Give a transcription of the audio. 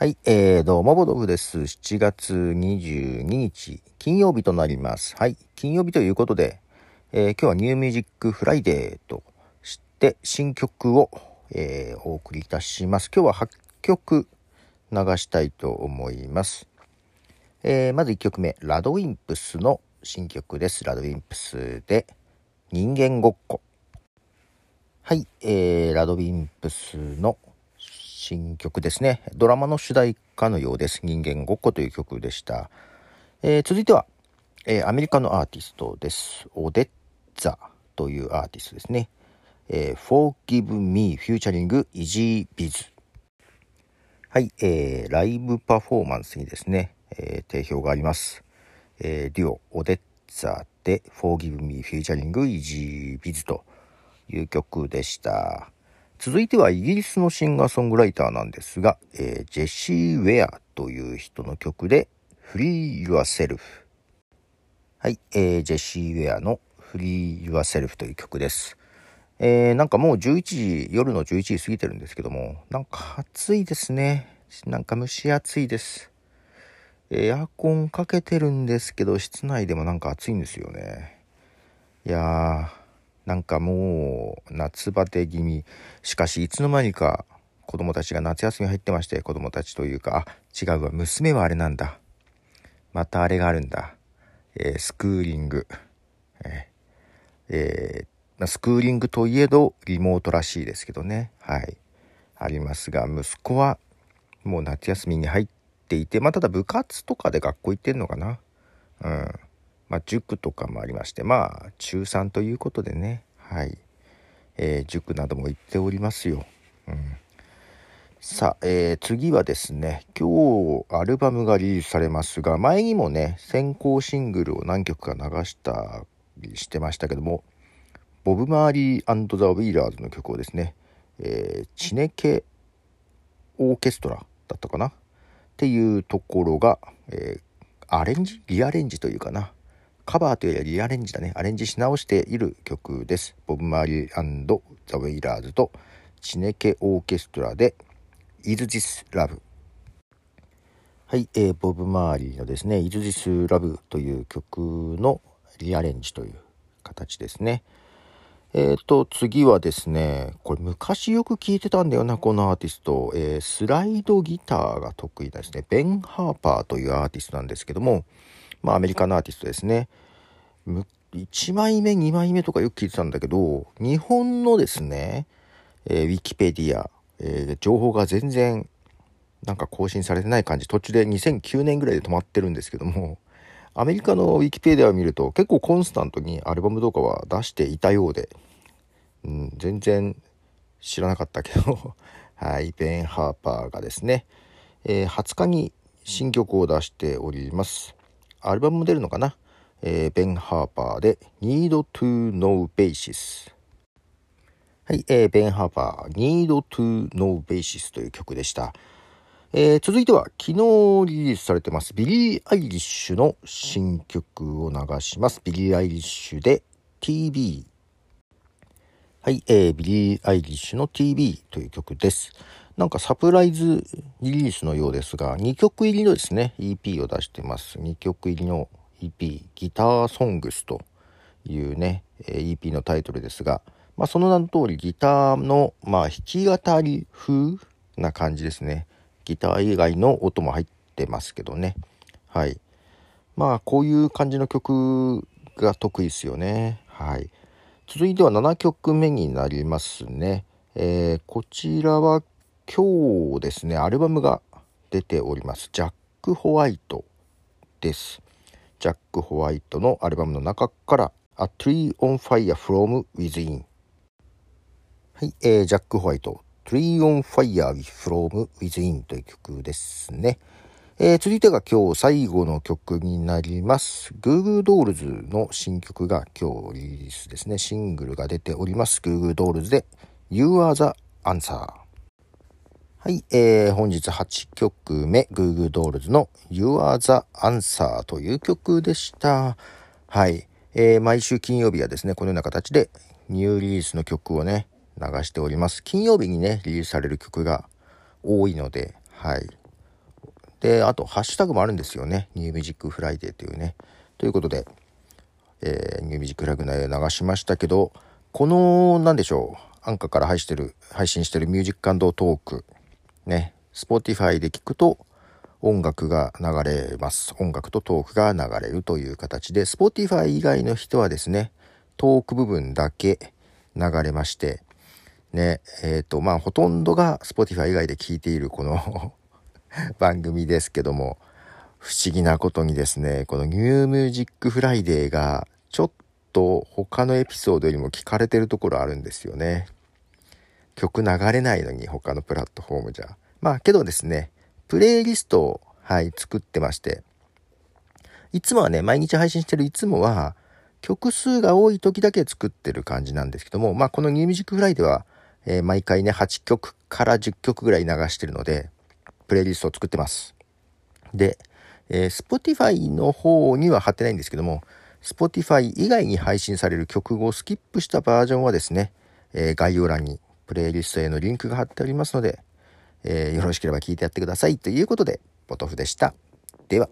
はい、えー、どうも、ボドフです。7月22日、金曜日となります。はい、金曜日ということで、えー今日は New Music Friday として、新曲を、えーお送りいたします。今日は8曲流したいと思います。えーまず1曲目、 RADWIMPS の新曲です。 RADWIMPS で、人間ごっこ。はい、えー、ラドウィンプスの新曲ですね。ドラマの主題歌のようです。人間ごっこという曲でした。えー続いては、えーアメリカのアーティストです。オデッザというアーティストですね。えー Forgive Me Featuring Easy Biz。はい、えーライブパフォーマンスにですね、えー定評があります。えーデュオ、オデッザで Forgive Me Featuring Easy Biz という曲でした。続いてはイギリスのシンガーソングライターなんですが、えージェシー・ウェアという人の曲で Free Yourself。はい、えージェシー・ウェアの Free Yourself という曲です。えーなんかもう11時、夜の11時過ぎてるんですけども、なんか暑いですね。なんか蒸し暑いです。エアコンかけてるんですけど、室内でもなんか暑いんですよね。いやー、なんかもう夏バテ気味。しかしいつの間にか子供たちが夏休み入ってまして、子供たちというか、あ、違うわ、娘はあれなんだ。またあれがあるんだ。えースクーリング。えーえスクーリングといえどリモートらしいですけどね。はい。ありますが、息子はもう夏休みに入っていて、まあただ部活とかで学校行ってんのかな。うん。まあ塾とかもありまして、まあ中3ということでね。はい。えー塾なども行っておりますよ。うん。さあ、えー次はですね、今日アルバムがリリースされますが、前にもね、先行シングルを何曲か流したりしてましたけども、ボブ・マーリーザ・ウィーラーズの曲をですね、えーチネケオーケストラだったかな？っていうところが、えーアレンジ？リアレンジというかな。カバーというよりリアレンジだね。アレンジし直している曲です。ボブ・マーリーザ・ウェイラーズとチネケオーケストラで Is This Love? はい、えーボブ・マーリーのですね、Is This Love という曲のリアレンジという形ですね。えーと、次はですね、これ昔よく聞いてたんだよな、このアーティスト。えースライドギターが得意なですね、ベン・ハーパーというアーティストなんですけども、まあアメリカのアーティストですね。1枚目、2枚目とかよく聞いてたんだけど、日本のですね、えーウィキペディア、えー情報が全然なんか更新されてない感じ、途中で2009年ぐらいで止まってるんですけども、アメリカのウィキペディアを見ると結構コンスタントにアルバムとかは出していたようで、うん、全然知らなかったけど、はい、ベン・ハーパーがですね、えー20日に新曲を出しております。アルバムも出るのかな、えーベン・ハーパーで Need to Know Basis。はい、えーベン・ハーパー Need to Know Basis という曲でした。えー続いては昨日リリースされてますビリー・アイリッシュの新曲を流します。ビリー・アイリッシュで TV。はい、えービリー・アイリッシュの TV という曲です。なんかサプライズリリースのようですが、2曲入りのですね、EP を出してます。2曲入りの EP、 Guitar Songs というね、EP のタイトルですが、まあその名の通りギターの、まあ弾き語り風な感じですね。ギター以外の音も入ってますけどね。はい。まあこういう感じの曲が得意ですよね。はい。続いては7曲目になりますね。えーこちらは今日ですね、アルバムが出ております。ジャック・ホワイトです。ジャック・ホワイトのアルバムの中から、A Tree on Fire from Within。はい、えージャック・ホワイト、Tree on Fire from Within という曲ですね。えー続いてが今日最後の曲になります。グーグードールズの新曲が今日リリースですね。シングルが出ております。グーグードールズで You are the answer。はい、えー、本日8曲目、グーグードールズの You are the answer という曲でした。はい、えー、毎週金曜日はですね、このような形でニューリリースの曲をね、流しております。金曜日にね、リリースされる曲が多いので、はい。で、あと、ハッシュタグもあるんですよね。 New Music Friday というね。ということで、えー、 New Music Friday 流しましたけど、この、なんでしょう、アンカーから配してる、配信してるミュージックトーク、ね、 Spotify で聞くと、音楽が流れます。音楽とトークが流れるという形で、Spotify 以外の人はですね、トーク部分だけ流れまして、ね、えっ、ー、と、まあ、ほとんどが Spotify 以外で聞いているこの 番組ですけども、不思議なことにですね、この New Music Friday がちょっと他のエピソードよりも聞かれてるところあるんですよね。曲流れないのに他のプラットフォームじゃ。まあけどですね、プレイリストを、はい、作ってまして、いつもはね、毎日配信してるいつもは、曲数が多い時だけ作ってる感じなんですけども、まあこのニューミュージックフライでは、えー、毎回ね、8曲から10曲ぐらい流してるので、プレイリストを作ってます。で、えー、Spotify の方には貼ってないんですけども、Spotify 以外に配信される曲をスキップしたバージョンはですね、えー、概要欄にプレイリストへのリンクが貼っておりますので、えー、よろしければ聞いてやってくださいということで、ポトフでした。では。